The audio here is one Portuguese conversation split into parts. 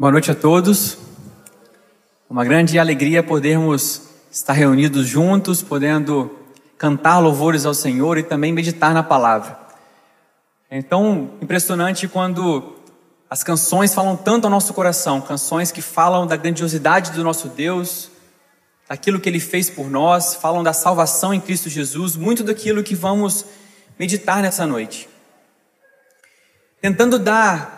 Boa noite a todos. Uma grande alegria podermos estar reunidos juntos, podendo cantar louvores ao Senhor e também meditar na palavra. É tão impressionante quando as canções falam tanto ao nosso coração, canções que falam da grandiosidade do nosso Deus, daquilo que ele fez por nós, falam da salvação em Cristo Jesus, muito daquilo que vamos meditar nessa noite. Tentando dar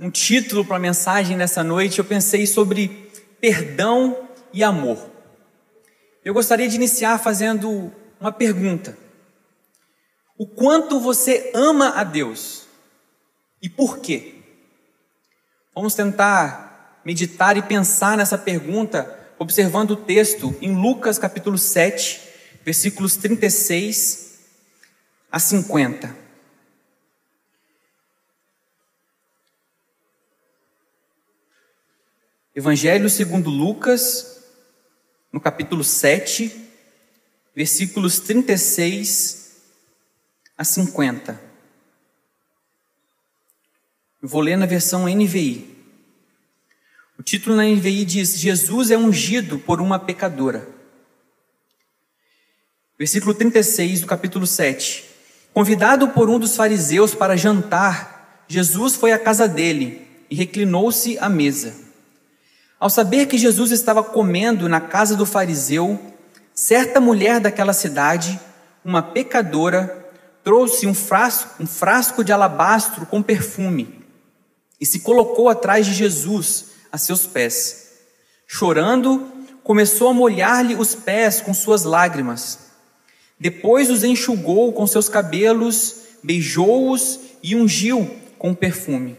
um título para a mensagem nessa noite, eu pensei sobre perdão e amor. Eu gostaria de iniciar fazendo uma pergunta: O quanto você ama a Deus e por quê? Vamos tentar meditar e pensar nessa pergunta observando o texto em Lucas capítulo 7, versículos 36 a 50. Evangelho segundo Lucas, no capítulo 7, versículos 36 a 50. Eu vou ler na versão NVI. O título na NVI diz: Jesus é ungido por uma pecadora. Versículo 36 do capítulo 7. Convidado por um dos fariseus para jantar, Jesus foi à casa dele e reclinou-se à mesa. Ao saber que Jesus estava comendo na casa do fariseu, certa mulher daquela cidade, uma pecadora, trouxe um frasco, um frasco de alabastro com perfume e se colocou atrás de Jesus, a seus pés. Chorando, começou a molhar-lhe os pés com suas lágrimas. Depois os enxugou com seus cabelos, beijou-os e ungiu com perfume.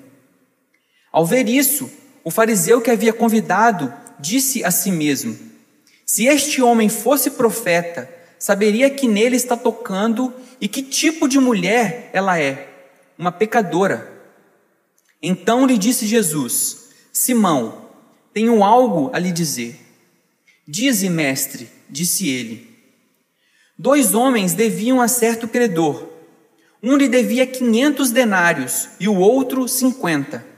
Ao ver isso, o fariseu que havia convidado disse a si mesmo: Se este homem fosse profeta, saberia que nele está tocando e que tipo de mulher ela é, uma pecadora. Então lhe disse Jesus: Simão, tenho algo a lhe dizer. Dize, mestre, disse ele. Dois homens deviam a certo credor. Um lhe devia quinhentos denários e o outro cinquenta.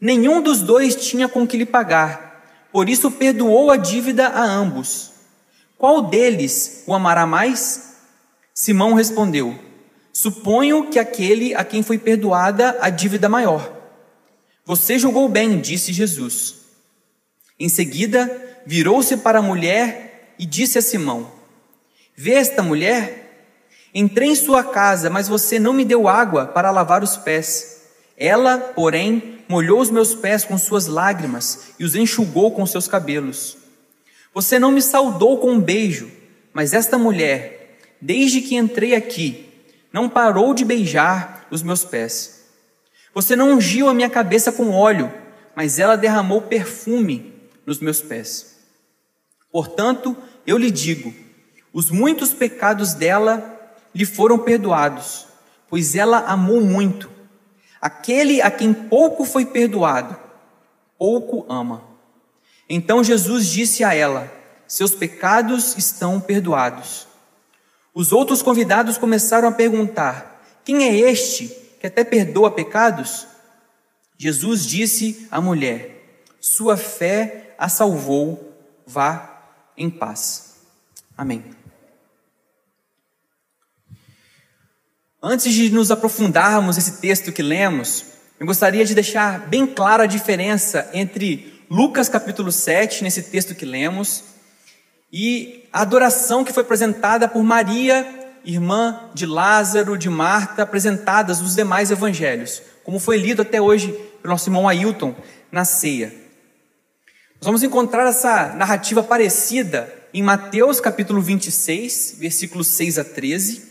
Nenhum dos dois tinha com que lhe pagar, por isso perdoou a dívida a ambos. Qual deles o amará mais? Simão respondeu: Suponho que aquele a quem foi perdoada a dívida maior. Você julgou bem, disse Jesus. Em seguida, virou-se para a mulher e disse a Simão: Vê esta mulher? Entrei em sua casa, mas você não me deu água para lavar os pés. Ela, porém, molhou os meus pés com suas lágrimas e os enxugou com seus cabelos. Você não me saudou com um beijo, mas esta mulher, desde que entrei aqui, não parou de beijar os meus pés. Você não ungiu a minha cabeça com óleo, mas ela derramou perfume nos meus pés. Portanto, eu lhe digo: os muitos pecados dela lhe foram perdoados, pois ela amou muito. Aquele a quem pouco foi perdoado, pouco ama. Então Jesus disse a ela: Seus pecados estão perdoados. Os outros convidados começaram a perguntar: Quem é este que até perdoa pecados? Jesus disse à mulher: Sua fé a salvou, vá em paz. Amém. Antes de nos aprofundarmos nesse texto que lemos, eu gostaria de deixar bem clara a diferença entre Lucas capítulo 7, nesse texto que lemos, e a adoração que foi apresentada por Maria, irmã de Lázaro, de Marta, apresentadas nos demais evangelhos, como foi lido até hoje pelo nosso irmão Ailton na ceia. Nós vamos encontrar essa narrativa parecida em Mateus capítulo 26, versículos 6 a 13,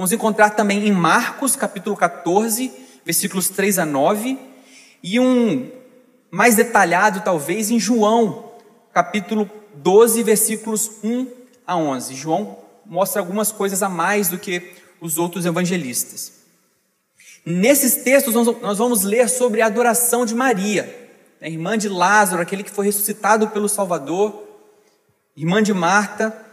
Vamos encontrar também em Marcos, capítulo 14, versículos 3 a 9, e um mais detalhado, talvez, em João, capítulo 12, versículos 1 a 11. João mostra algumas coisas a mais do que os outros evangelistas. Nesses textos, nós vamos ler sobre a adoração de Maria, a irmã de Lázaro, aquele que foi ressuscitado pelo Salvador, irmã de Marta,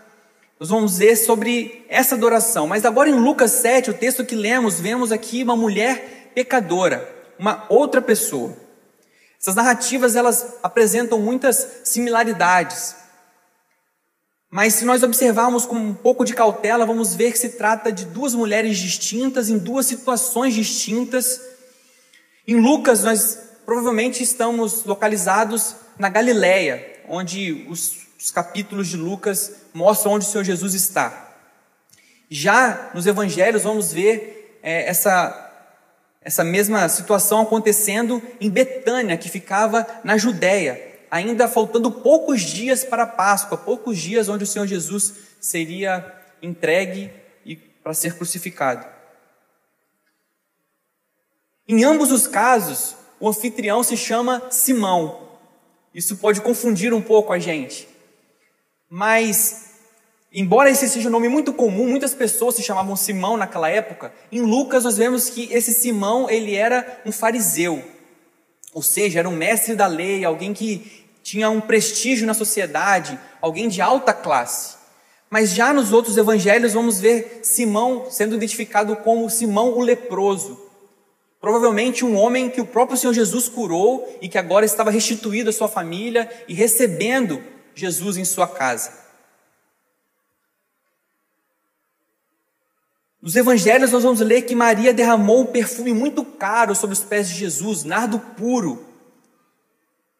nós vamos ver sobre essa adoração. Mas agora em Lucas 7, o texto que lemos, vemos aqui uma mulher pecadora, uma outra pessoa. Essas narrativas elas apresentam muitas similaridades. Mas se nós observarmos com um pouco de cautela, vamos ver que se trata de duas mulheres distintas em duas situações distintas. Em Lucas nós provavelmente estamos localizados na Galileia, onde os, os capítulos de Lucas mostram onde o Senhor Jesus está. Já nos evangelhos vamos ver é, essa essa mesma situação acontecendo em Betânia, que ficava na Judéia, ainda faltando poucos dias para a Páscoa, poucos dias onde o Senhor Jesus seria entregue e para ser crucificado. Em ambos os casos, o anfitrião se chama Simão. Isso pode confundir um pouco a gente. Mas Embora esse seja um nome muito comum, muitas pessoas se chamavam Simão naquela época. Em Lucas nós vemos que esse Simão, ele era um fariseu. Ou seja, era um mestre da lei, alguém que tinha um prestígio na sociedade, alguém de alta classe. Mas já nos outros evangelhos vamos ver Simão sendo identificado como Simão o leproso. Provavelmente um homem que o próprio Senhor Jesus curou e que agora estava restituído à sua família e recebendo Jesus em sua casa. Nos evangelhos nós vamos ler que Maria derramou um perfume muito caro sobre os pés de Jesus, nardo puro,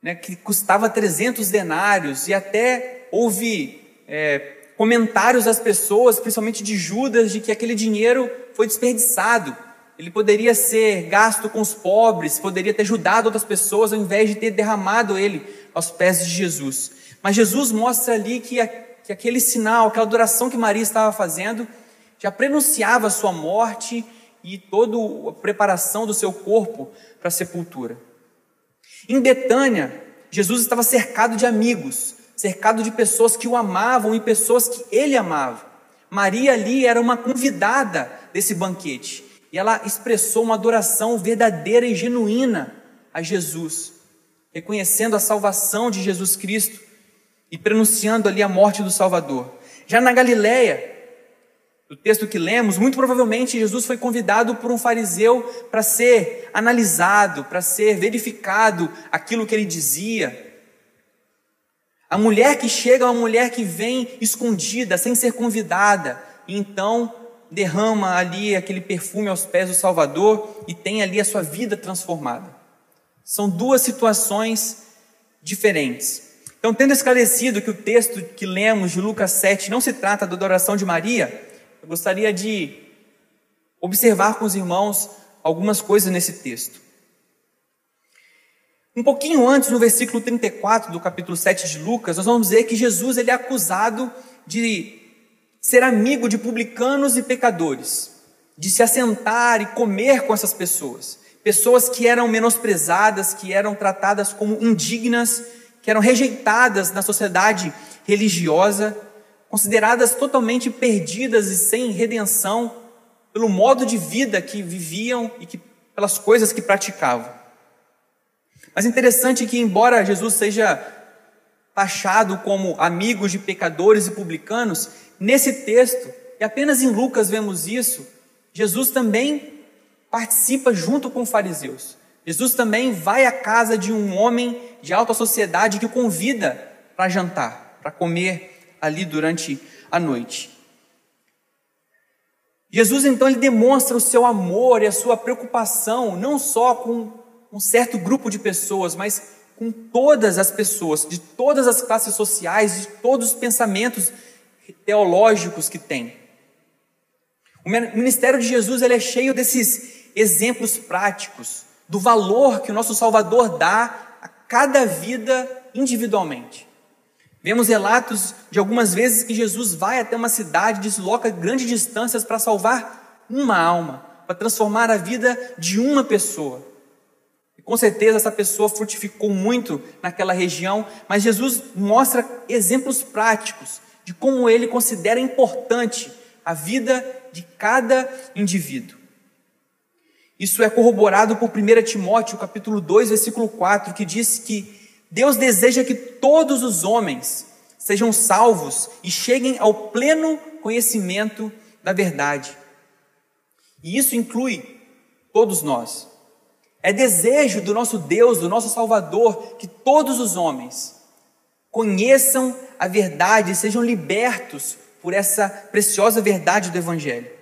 né, que custava 300 denários, e até houve é, comentários das pessoas, principalmente de Judas, de que aquele dinheiro foi desperdiçado. Ele poderia ser gasto com os pobres, poderia ter ajudado outras pessoas, ao invés de ter derramado ele aos pés de Jesus. Mas Jesus mostra ali que, a, que aquele sinal, aquela adoração que Maria estava fazendo, já prenunciava a sua morte e toda a preparação do seu corpo para a sepultura. Em Betânia, Jesus estava cercado de amigos, cercado de pessoas que o amavam e pessoas que ele amava. Maria ali era uma convidada desse banquete e ela expressou uma adoração verdadeira e genuína a Jesus, reconhecendo a salvação de Jesus Cristo e prenunciando ali a morte do Salvador. Já na Galileia, do texto que lemos, muito provavelmente Jesus foi convidado por um fariseu para ser analisado, para ser verificado aquilo que ele dizia. A mulher que chega é uma mulher que vem escondida, sem ser convidada, e então derrama ali aquele perfume aos pés do Salvador e tem ali a sua vida transformada. São duas situações diferentes. Então, tendo esclarecido que o texto que lemos de Lucas 7 não se trata da adoração de Maria, eu gostaria de observar com os irmãos algumas coisas nesse texto. Um pouquinho antes, no versículo 34 do capítulo 7 de Lucas, nós vamos ver que Jesus ele é acusado de ser amigo de publicanos e pecadores, de se assentar e comer com essas pessoas, pessoas que eram menosprezadas, que eram tratadas como indignas, que eram rejeitadas na sociedade religiosa consideradas totalmente perdidas e sem redenção pelo modo de vida que viviam e que, pelas coisas que praticavam. Mas interessante que, embora Jesus seja taxado como amigo de pecadores e publicanos, nesse texto, e apenas em Lucas vemos isso, Jesus também participa junto com fariseus. Jesus também vai à casa de um homem de alta sociedade que o convida para jantar, para comer ali durante a noite. Jesus então ele demonstra o seu amor e a sua preocupação não só com um certo grupo de pessoas, mas com todas as pessoas, de todas as classes sociais, de todos os pensamentos teológicos que tem. O ministério de Jesus ele é cheio desses exemplos práticos do valor que o nosso Salvador dá a cada vida individualmente. Vemos relatos de algumas vezes que Jesus vai até uma cidade, desloca grandes distâncias para salvar uma alma, para transformar a vida de uma pessoa. E com certeza essa pessoa frutificou muito naquela região, mas Jesus mostra exemplos práticos de como ele considera importante a vida de cada indivíduo. Isso é corroborado por 1 Timóteo, capítulo 2, versículo 4, que diz que Deus deseja que todos os homens sejam salvos e cheguem ao pleno conhecimento da verdade. E isso inclui todos nós. É desejo do nosso Deus, do nosso Salvador, que todos os homens conheçam a verdade e sejam libertos por essa preciosa verdade do Evangelho.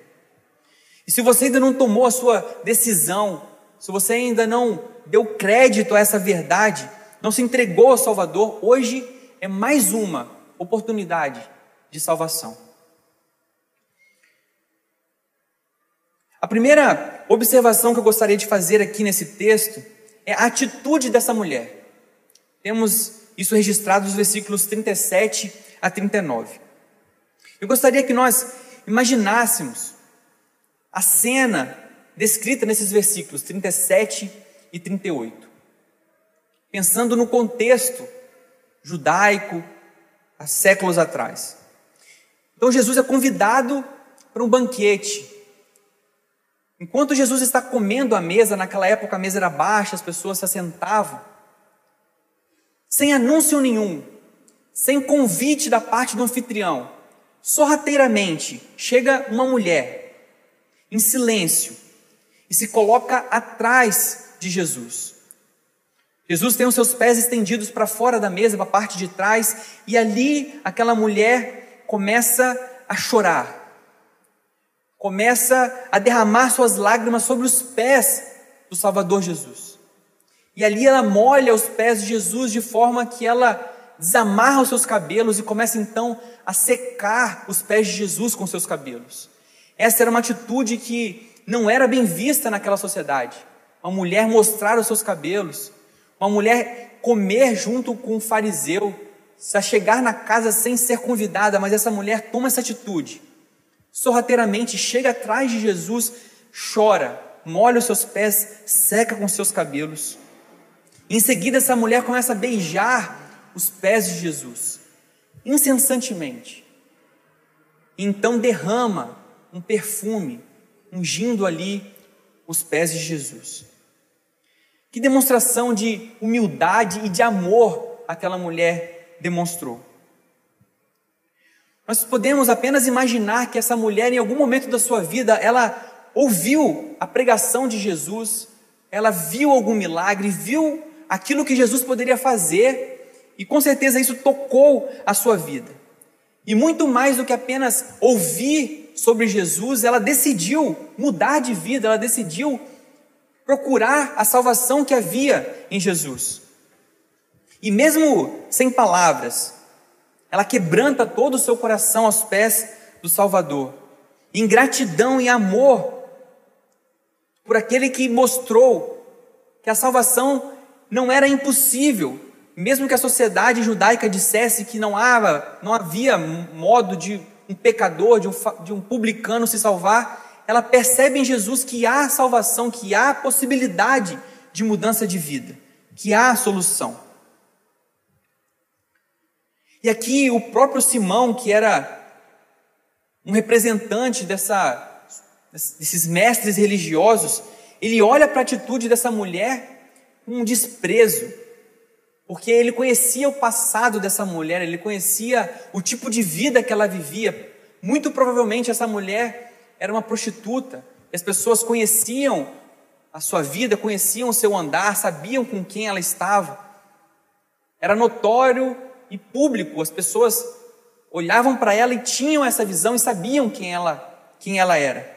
E se você ainda não tomou a sua decisão, se você ainda não deu crédito a essa verdade, não se entregou ao Salvador, hoje é mais uma oportunidade de salvação. A primeira observação que eu gostaria de fazer aqui nesse texto é a atitude dessa mulher. Temos isso registrado nos versículos 37 a 39. Eu gostaria que nós imaginássemos a cena descrita nesses versículos 37 e 38. Pensando no contexto judaico há séculos atrás. Então Jesus é convidado para um banquete. Enquanto Jesus está comendo à mesa, naquela época a mesa era baixa, as pessoas se assentavam, sem anúncio nenhum, sem convite da parte do anfitrião, sorrateiramente chega uma mulher em silêncio e se coloca atrás de Jesus. Jesus tem os seus pés estendidos para fora da mesa, para a parte de trás, e ali aquela mulher começa a chorar, começa a derramar suas lágrimas sobre os pés do Salvador Jesus. E ali ela molha os pés de Jesus de forma que ela desamarra os seus cabelos e começa então a secar os pés de Jesus com seus cabelos. Essa era uma atitude que não era bem vista naquela sociedade. Uma mulher mostrar os seus cabelos, uma mulher comer junto com um fariseu, se chegar na casa sem ser convidada, mas essa mulher toma essa atitude. Sorrateiramente chega atrás de Jesus, chora, molha os seus pés, seca com seus cabelos. Em seguida, essa mulher começa a beijar os pés de Jesus, incessantemente. Então derrama um perfume, ungindo ali os pés de Jesus. Que demonstração de humildade e de amor aquela mulher demonstrou. Nós podemos apenas imaginar que essa mulher, em algum momento da sua vida, ela ouviu a pregação de Jesus, ela viu algum milagre, viu aquilo que Jesus poderia fazer, e com certeza isso tocou a sua vida. E muito mais do que apenas ouvir sobre Jesus, ela decidiu mudar de vida, ela decidiu procurar a salvação que havia em Jesus. E mesmo sem palavras, ela quebranta todo o seu coração aos pés do Salvador, em gratidão e amor por aquele que mostrou que a salvação não era impossível, mesmo que a sociedade judaica dissesse que não havia, não havia modo de um pecador, de um, de um publicano se salvar, ela percebe em Jesus que há salvação, que há possibilidade de mudança de vida, que há solução. E aqui o próprio Simão, que era um representante dessa, desses mestres religiosos, ele olha para a atitude dessa mulher com um desprezo, porque ele conhecia o passado dessa mulher, ele conhecia o tipo de vida que ela vivia. Muito provavelmente essa mulher era uma prostituta. As pessoas conheciam a sua vida, conheciam o seu andar, sabiam com quem ela estava. Era notório e público, as pessoas olhavam para ela e tinham essa visão e sabiam quem ela, quem ela era.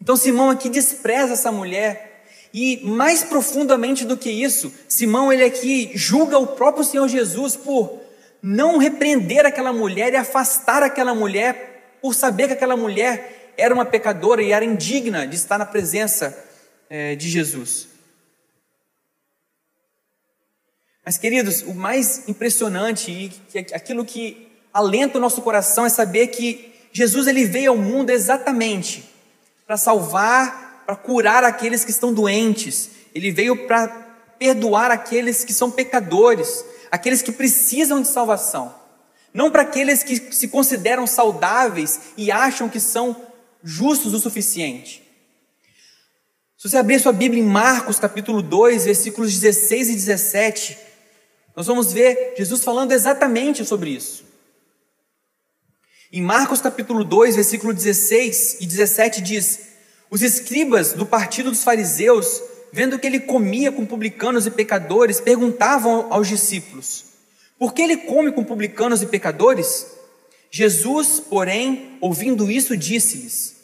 Então Simão aqui despreza essa mulher e mais profundamente do que isso, Simão ele aqui julga o próprio Senhor Jesus por não repreender aquela mulher e afastar aquela mulher por saber que aquela mulher era uma pecadora e era indigna de estar na presença é, de Jesus. Mas, queridos, o mais impressionante e aquilo que alenta o nosso coração é saber que Jesus ele veio ao mundo exatamente para salvar para curar aqueles que estão doentes, ele veio para perdoar aqueles que são pecadores, aqueles que precisam de salvação, não para aqueles que se consideram saudáveis e acham que são justos o suficiente. Se você abrir sua Bíblia em Marcos capítulo 2, versículos 16 e 17, nós vamos ver Jesus falando exatamente sobre isso. Em Marcos capítulo 2, versículo 16 e 17 diz: os escribas do partido dos fariseus vendo que ele comia com publicanos e pecadores, perguntavam aos discípulos: Por que ele come com publicanos e pecadores? Jesus, porém, ouvindo isso, disse-lhes: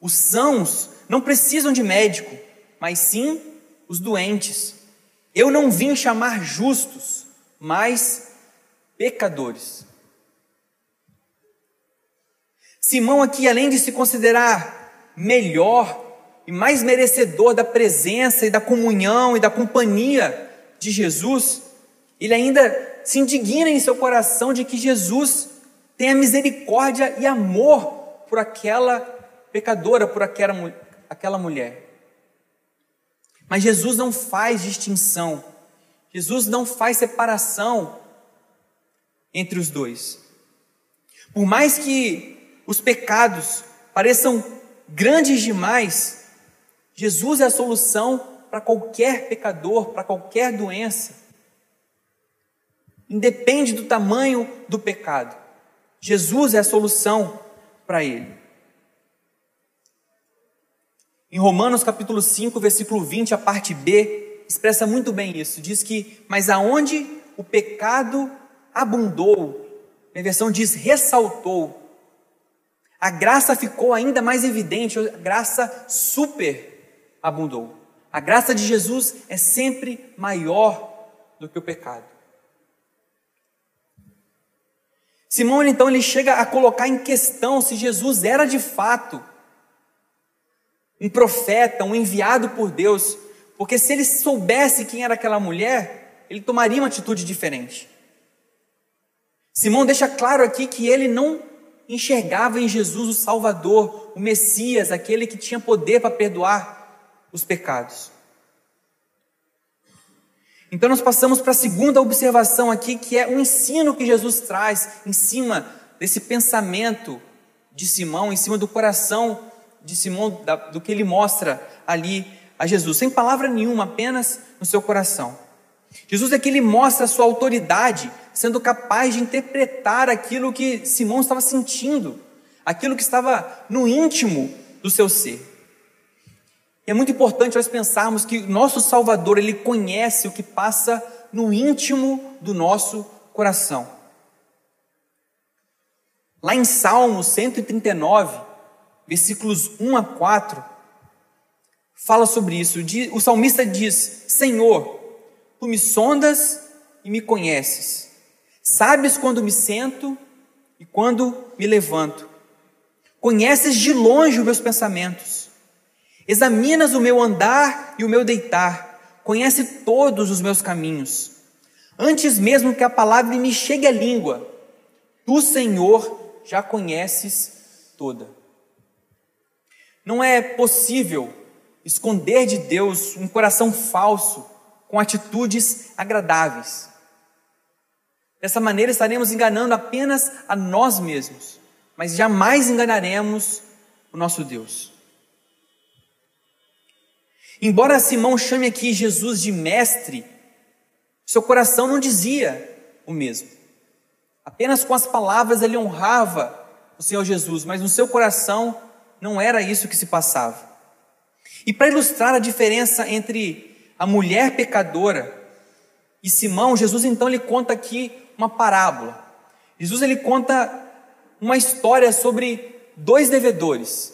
Os sãos não precisam de médico, mas sim os doentes. Eu não vim chamar justos, mas pecadores. Simão, aqui, além de se considerar melhor e mais merecedor da presença e da comunhão e da companhia de Jesus, ele ainda se indigna em seu coração de que Jesus tenha misericórdia e amor por aquela pecadora, por aquela, aquela mulher. Mas Jesus não faz distinção, Jesus não faz separação entre os dois. Por mais que os pecados pareçam grandes demais, Jesus é a solução para qualquer pecador, para qualquer doença. Independe do tamanho do pecado. Jesus é a solução para ele. Em Romanos capítulo 5, versículo 20, a parte B, expressa muito bem isso. Diz que, mas aonde o pecado abundou, a versão diz ressaltou, a graça ficou ainda mais evidente, a graça super abundou. A graça de Jesus é sempre maior do que o pecado. Simão então ele chega a colocar em questão se Jesus era de fato um profeta, um enviado por Deus, porque se ele soubesse quem era aquela mulher, ele tomaria uma atitude diferente. Simão deixa claro aqui que ele não enxergava em Jesus o Salvador, o Messias, aquele que tinha poder para perdoar os pecados. Então nós passamos para a segunda observação aqui, que é o ensino que Jesus traz em cima desse pensamento de Simão, em cima do coração de Simão, do que ele mostra ali a Jesus, sem palavra nenhuma, apenas no seu coração. Jesus é que ele mostra a sua autoridade, sendo capaz de interpretar aquilo que Simão estava sentindo, aquilo que estava no íntimo do seu ser. E é muito importante nós pensarmos que nosso Salvador, ele conhece o que passa no íntimo do nosso coração. Lá em Salmo 139, versículos 1 a 4, fala sobre isso. O salmista diz: Senhor, tu me sondas e me conheces. Sabes quando me sento e quando me levanto. Conheces de longe os meus pensamentos. Examinas o meu andar e o meu deitar, conhece todos os meus caminhos. Antes mesmo que a palavra me chegue à língua, tu, Senhor, já conheces toda. Não é possível esconder de Deus um coração falso com atitudes agradáveis. Dessa maneira estaremos enganando apenas a nós mesmos, mas jamais enganaremos o nosso Deus. Embora Simão chame aqui Jesus de mestre, seu coração não dizia o mesmo. Apenas com as palavras ele honrava o Senhor Jesus, mas no seu coração não era isso que se passava. E para ilustrar a diferença entre a mulher pecadora e Simão, Jesus então ele conta aqui uma parábola. Jesus ele conta uma história sobre dois devedores.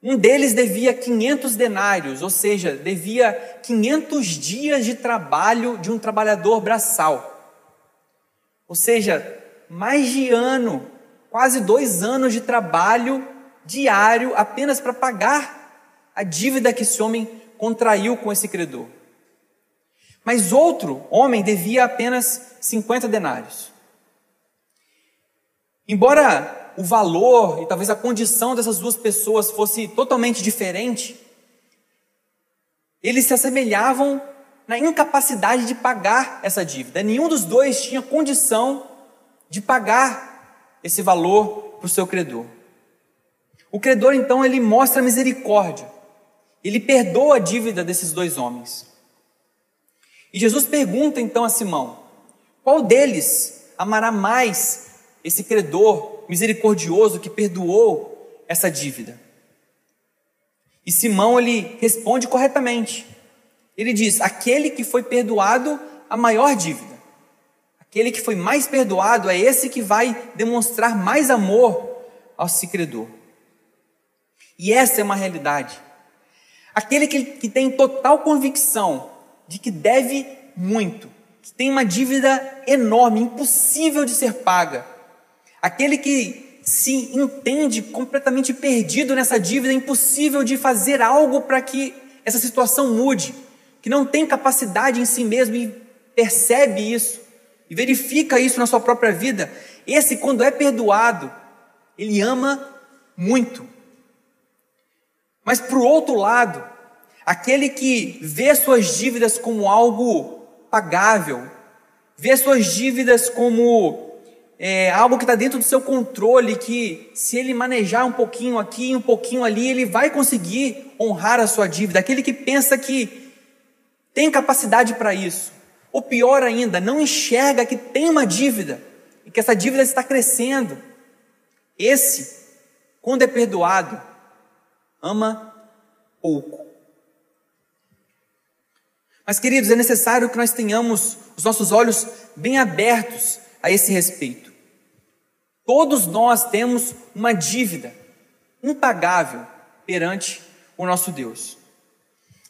Um deles devia 500 denários, ou seja, devia 500 dias de trabalho de um trabalhador braçal. Ou seja, mais de ano, quase dois anos de trabalho diário apenas para pagar a dívida que esse homem contraiu com esse credor. Mas outro homem devia apenas 50 denários. Embora o valor e talvez a condição dessas duas pessoas fosse totalmente diferente, eles se assemelhavam na incapacidade de pagar essa dívida. Nenhum dos dois tinha condição de pagar esse valor para o seu credor. O credor, então, ele mostra misericórdia. Ele perdoa a dívida desses dois homens. E Jesus pergunta então a Simão: qual deles amará mais esse credor misericordioso que perdoou essa dívida. E Simão ele responde corretamente. Ele diz: aquele que foi perdoado a maior dívida. Aquele que foi mais perdoado é esse que vai demonstrar mais amor ao se credor. E essa é uma realidade. Aquele que, que tem total convicção de que deve muito, que tem uma dívida enorme, impossível de ser paga. Aquele que se entende completamente perdido nessa dívida, impossível de fazer algo para que essa situação mude, que não tem capacidade em si mesmo e percebe isso e verifica isso na sua própria vida, esse, quando é perdoado, ele ama muito. Mas para o outro lado, aquele que vê suas dívidas como algo pagável, vê suas dívidas como é, algo que está dentro do seu controle, que se ele manejar um pouquinho aqui, um pouquinho ali, ele vai conseguir honrar a sua dívida. Aquele que pensa que tem capacidade para isso, ou pior ainda, não enxerga que tem uma dívida e que essa dívida está crescendo. Esse, quando é perdoado, ama pouco. Mas, queridos, é necessário que nós tenhamos os nossos olhos bem abertos a esse respeito. Todos nós temos uma dívida impagável perante o nosso Deus.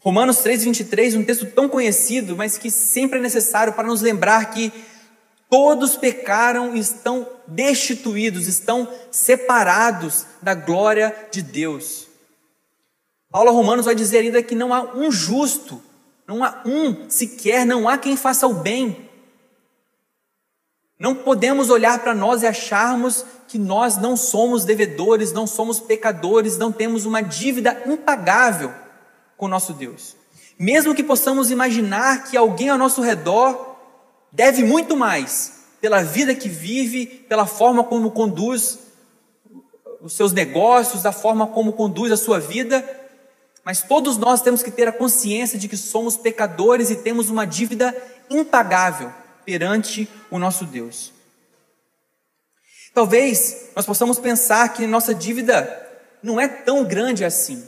Romanos 3,23, um texto tão conhecido, mas que sempre é necessário para nos lembrar que todos pecaram e estão destituídos, estão separados da glória de Deus. Paulo Romanos vai dizer ainda que não há um justo, não há um sequer, não há quem faça o bem. Não podemos olhar para nós e acharmos que nós não somos devedores, não somos pecadores, não temos uma dívida impagável com nosso Deus. Mesmo que possamos imaginar que alguém ao nosso redor deve muito mais pela vida que vive, pela forma como conduz os seus negócios, da forma como conduz a sua vida, mas todos nós temos que ter a consciência de que somos pecadores e temos uma dívida impagável perante o nosso Deus. Talvez nós possamos pensar que nossa dívida não é tão grande assim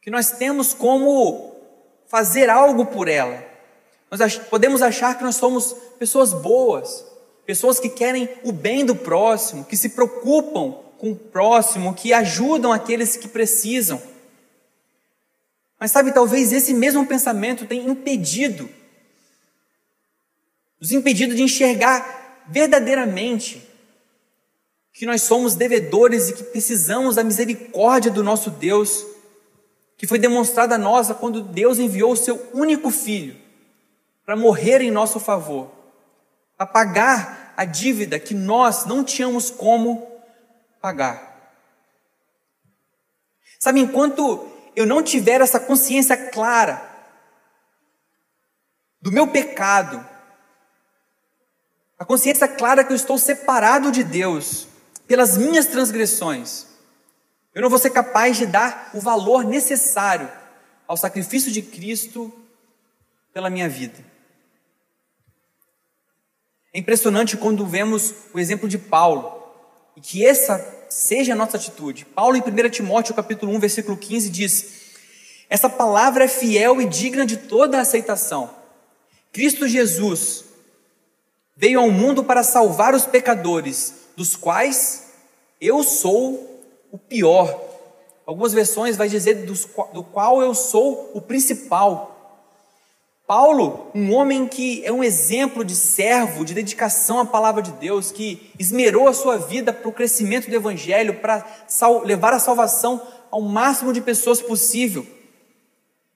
que nós temos como fazer algo por ela. Nós podemos achar que nós somos pessoas boas, pessoas que querem o bem do próximo, que se preocupam com o próximo, que ajudam aqueles que precisam. Mas sabe, talvez esse mesmo pensamento tenha impedido, nos impedido de enxergar verdadeiramente que nós somos devedores e que precisamos da misericórdia do nosso Deus que foi demonstrada a nós quando Deus enviou o seu único filho para morrer em nosso favor, para pagar a dívida que nós não tínhamos como pagar. Sabe, enquanto eu não tiver essa consciência clara do meu pecado, a consciência clara que eu estou separado de Deus pelas minhas transgressões, eu não vou ser capaz de dar o valor necessário ao sacrifício de Cristo pela minha vida. É impressionante quando vemos o exemplo de Paulo, e que essa seja a nossa atitude. Paulo, em 1 Timóteo, capítulo 1, versículo 15, diz: Essa palavra é fiel e digna de toda aceitação. Cristo Jesus veio ao mundo para salvar os pecadores, dos quais eu sou o pior. Algumas versões vai dizer do qual eu sou o principal. Paulo, um homem que é um exemplo de servo, de dedicação à palavra de Deus, que esmerou a sua vida para o crescimento do Evangelho, para levar a salvação ao máximo de pessoas possível,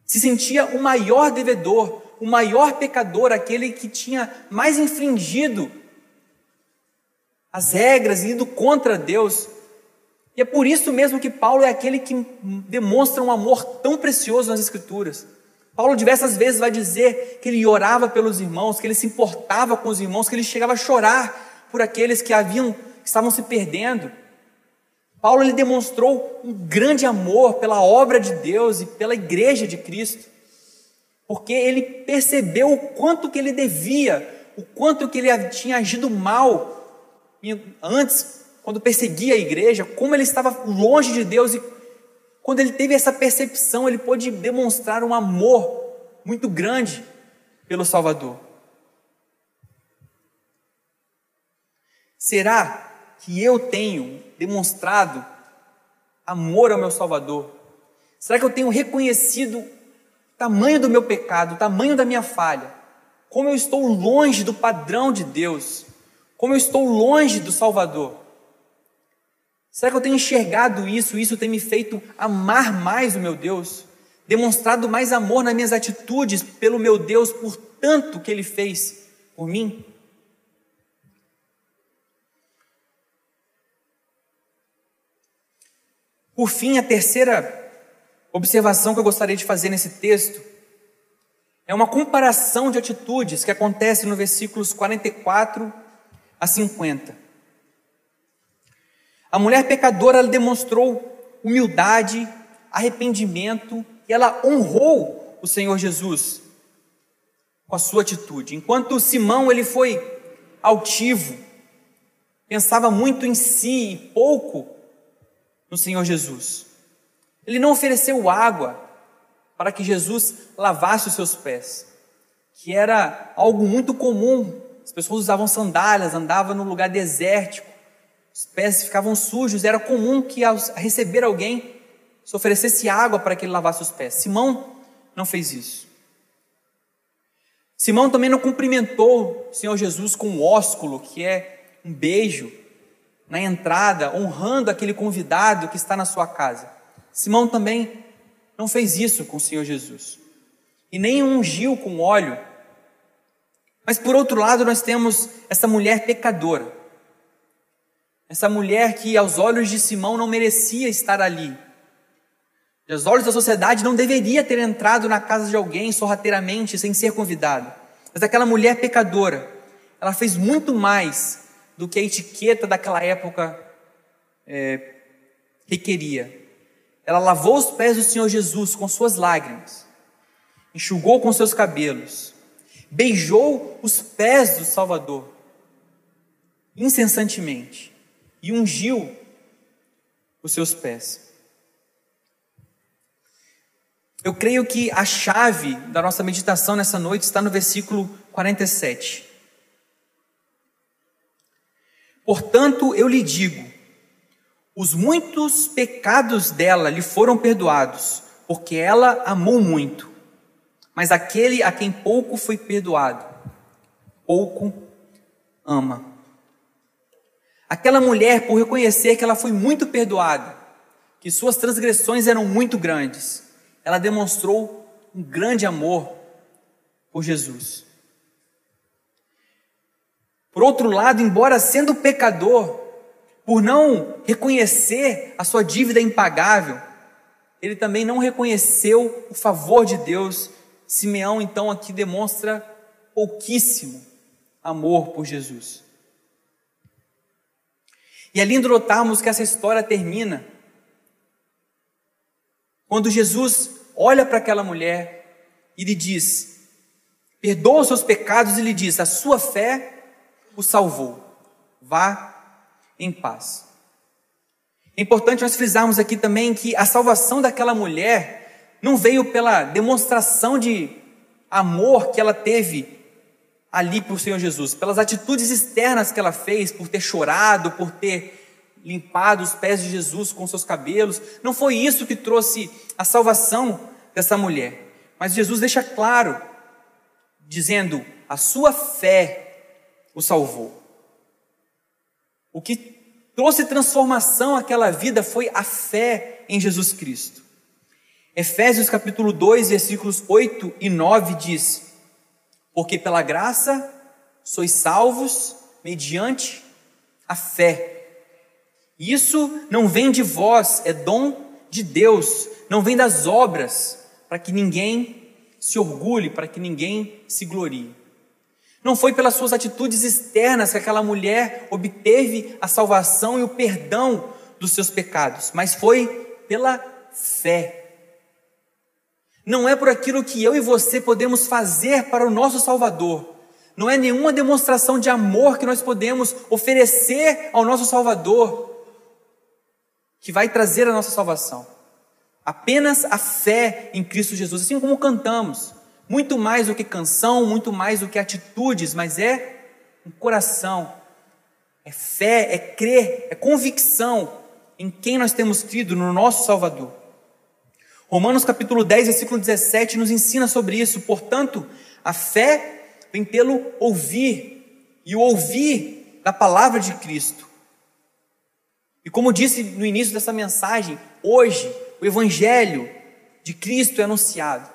se sentia o maior devedor, o maior pecador, aquele que tinha mais infringido as regras e ido contra Deus. E é por isso mesmo que Paulo é aquele que demonstra um amor tão precioso nas Escrituras. Paulo diversas vezes vai dizer que ele orava pelos irmãos, que ele se importava com os irmãos, que ele chegava a chorar por aqueles que haviam que estavam se perdendo. Paulo ele demonstrou um grande amor pela obra de Deus e pela igreja de Cristo, porque ele percebeu o quanto que ele devia, o quanto que ele tinha agido mal antes quando perseguia a igreja, como ele estava longe de Deus e quando ele teve essa percepção, ele pôde demonstrar um amor muito grande pelo Salvador. Será que eu tenho demonstrado amor ao meu Salvador? Será que eu tenho reconhecido o tamanho do meu pecado, o tamanho da minha falha? Como eu estou longe do padrão de Deus? Como eu estou longe do Salvador? Será que eu tenho enxergado isso? Isso tem me feito amar mais o meu Deus? Demonstrado mais amor nas minhas atitudes pelo meu Deus, por tanto que Ele fez por mim? Por fim, a terceira observação que eu gostaria de fazer nesse texto é uma comparação de atitudes que acontece no versículos 44 a 50. A mulher pecadora ela demonstrou humildade, arrependimento e ela honrou o Senhor Jesus com a sua atitude. Enquanto Simão ele foi altivo, pensava muito em si e pouco no Senhor Jesus. Ele não ofereceu água para que Jesus lavasse os seus pés, que era algo muito comum. As pessoas usavam sandálias, andavam num lugar desértico, os pés ficavam sujos. Era comum que ao receber alguém se oferecesse água para que ele lavasse os pés. Simão não fez isso. Simão também não cumprimentou o Senhor Jesus com um ósculo, que é um beijo na entrada, honrando aquele convidado que está na sua casa. Simão também não fez isso com o Senhor Jesus. E nem ungiu com óleo. Mas por outro lado, nós temos essa mulher pecadora. Essa mulher que aos olhos de Simão não merecia estar ali. E aos olhos da sociedade não deveria ter entrado na casa de alguém sorrateiramente sem ser convidado. Mas aquela mulher pecadora, ela fez muito mais do que a etiqueta daquela época é, requeria. Ela lavou os pés do Senhor Jesus com suas lágrimas, enxugou com seus cabelos, beijou os pés do Salvador incessantemente e ungiu os seus pés. Eu creio que a chave da nossa meditação nessa noite está no versículo 47. Portanto, eu lhe digo: os muitos pecados dela lhe foram perdoados, porque ela amou muito. Mas aquele a quem pouco foi perdoado, pouco ama. Aquela mulher, por reconhecer que ela foi muito perdoada, que suas transgressões eram muito grandes, ela demonstrou um grande amor por Jesus. Por outro lado, embora sendo pecador, por não reconhecer a sua dívida impagável, ele também não reconheceu o favor de Deus. Simeão, então, aqui demonstra pouquíssimo amor por Jesus. E é lindo notarmos que essa história termina quando Jesus olha para aquela mulher e lhe diz: perdoa os seus pecados, e lhe diz: a sua fé o salvou. Vá em paz. É importante nós frisarmos aqui também que a salvação daquela mulher não veio pela demonstração de amor que ela teve ali por Senhor Jesus, pelas atitudes externas que ela fez, por ter chorado, por ter limpado os pés de Jesus com seus cabelos. Não foi isso que trouxe a salvação dessa mulher. Mas Jesus deixa claro, dizendo: a sua fé o salvou. O que trouxe transformação àquela vida foi a fé em Jesus Cristo. Efésios capítulo 2, versículos 8 e 9 diz: Porque pela graça sois salvos mediante a fé. Isso não vem de vós, é dom de Deus, não vem das obras, para que ninguém se orgulhe, para que ninguém se glorie. Não foi pelas suas atitudes externas que aquela mulher obteve a salvação e o perdão dos seus pecados, mas foi pela fé. Não é por aquilo que eu e você podemos fazer para o nosso Salvador. Não é nenhuma demonstração de amor que nós podemos oferecer ao nosso Salvador que vai trazer a nossa salvação. Apenas a fé em Cristo Jesus, assim como cantamos. muito mais do que canção, muito mais do que atitudes, mas é um coração, é fé, é crer, é convicção em quem nós temos crido, no nosso Salvador. Romanos capítulo 10, versículo 17 nos ensina sobre isso. Portanto, a fé vem pelo ouvir, e o ouvir da palavra de Cristo. E como disse no início dessa mensagem, hoje o Evangelho de Cristo é anunciado.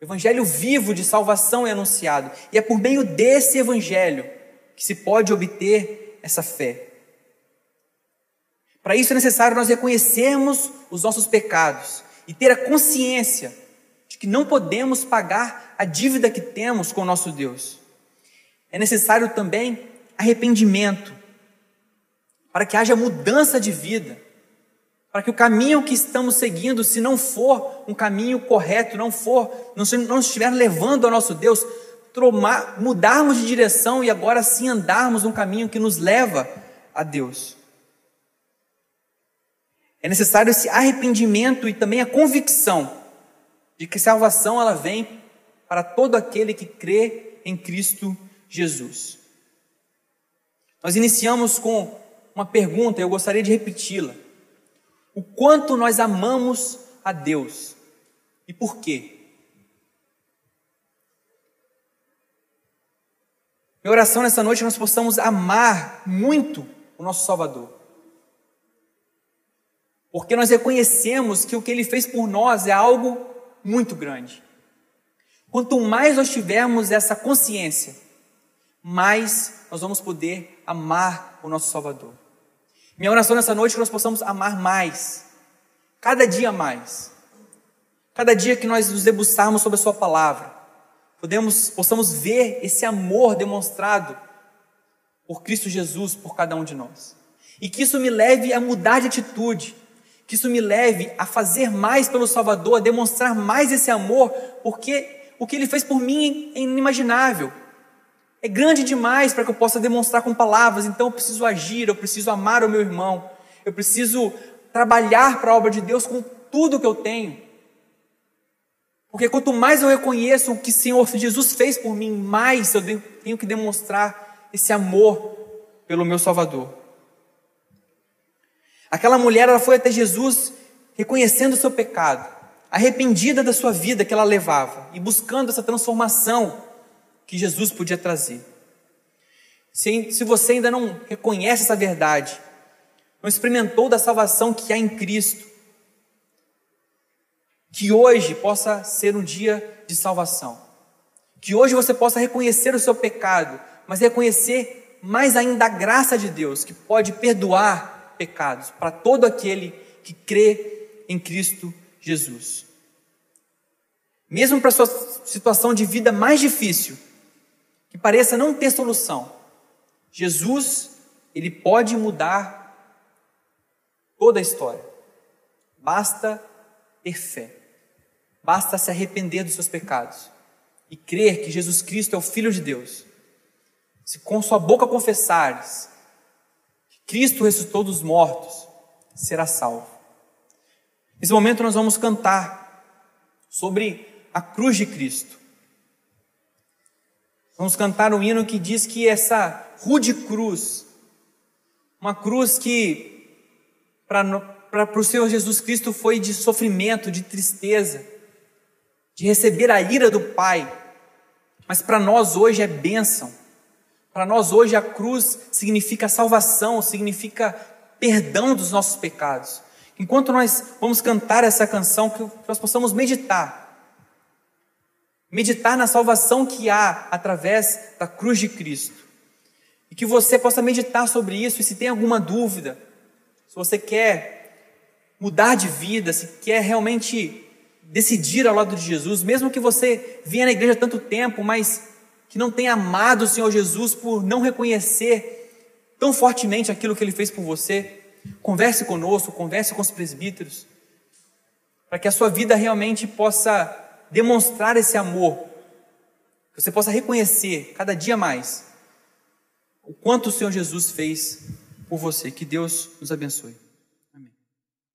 O Evangelho vivo de salvação é anunciado. E é por meio desse Evangelho que se pode obter essa fé. Para isso é necessário nós reconhecermos os nossos pecados e ter a consciência de que não podemos pagar a dívida que temos com o nosso Deus. É necessário também arrependimento, para que haja mudança de vida, para que o caminho que estamos seguindo, se não for um caminho correto, não for, não, não estiver levando ao nosso Deus, tromar, mudarmos de direção e agora sim andarmos um caminho que nos leva a Deus. É necessário esse arrependimento e também a convicção de que salvação ela vem para todo aquele que crê em Cristo Jesus. Nós iniciamos com uma pergunta, eu gostaria de repeti-la. O quanto nós amamos a Deus e por quê? Minha oração nessa noite é que nós possamos amar muito o nosso Salvador. Porque nós reconhecemos que o que ele fez por nós é algo muito grande. Quanto mais nós tivermos essa consciência, mais nós vamos poder amar o nosso Salvador. Minha oração nessa noite é que nós possamos amar mais, cada dia mais. Cada dia que nós nos debruçarmos sobre a Sua palavra, podemos, possamos ver esse amor demonstrado por Cristo Jesus por cada um de nós. E que isso me leve a mudar de atitude, que isso me leve a fazer mais pelo Salvador, a demonstrar mais esse amor, porque o que Ele fez por mim é inimaginável. É grande demais para que eu possa demonstrar com palavras, então eu preciso agir, eu preciso amar o meu irmão, eu preciso trabalhar para a obra de Deus com tudo que eu tenho. Porque quanto mais eu reconheço o que o Senhor Jesus fez por mim, mais eu tenho que demonstrar esse amor pelo meu Salvador. Aquela mulher ela foi até Jesus reconhecendo o seu pecado, arrependida da sua vida que ela levava e buscando essa transformação que Jesus podia trazer. Se, se você ainda não reconhece essa verdade, não experimentou da salvação que há em Cristo, que hoje possa ser um dia de salvação. Que hoje você possa reconhecer o seu pecado, mas reconhecer mais ainda a graça de Deus, que pode perdoar pecados para todo aquele que crê em Cristo Jesus. Mesmo para sua situação de vida mais difícil, que pareça não ter solução, Jesus, ele pode mudar toda a história. Basta ter fé. Basta se arrepender dos seus pecados e crer que Jesus Cristo é o Filho de Deus. Se com sua boca confessares Cristo ressuscitou dos mortos, será salvo. Nesse momento nós vamos cantar sobre a cruz de Cristo. Vamos cantar um hino que diz que essa rude cruz, uma cruz que para o Senhor Jesus Cristo foi de sofrimento, de tristeza, de receber a ira do Pai, mas para nós hoje é bênção. Para nós hoje a cruz significa salvação, significa perdão dos nossos pecados. Enquanto nós vamos cantar essa canção, que nós possamos meditar. Meditar na salvação que há através da cruz de Cristo. E que você possa meditar sobre isso e se tem alguma dúvida, se você quer mudar de vida, se quer realmente decidir ao lado de Jesus, mesmo que você venha na igreja tanto tempo, mas que não tenha amado o Senhor Jesus por não reconhecer tão fortemente aquilo que ele fez por você, converse conosco, converse com os presbíteros, para que a sua vida realmente possa demonstrar esse amor, que você possa reconhecer cada dia mais o quanto o Senhor Jesus fez por você. Que Deus nos abençoe.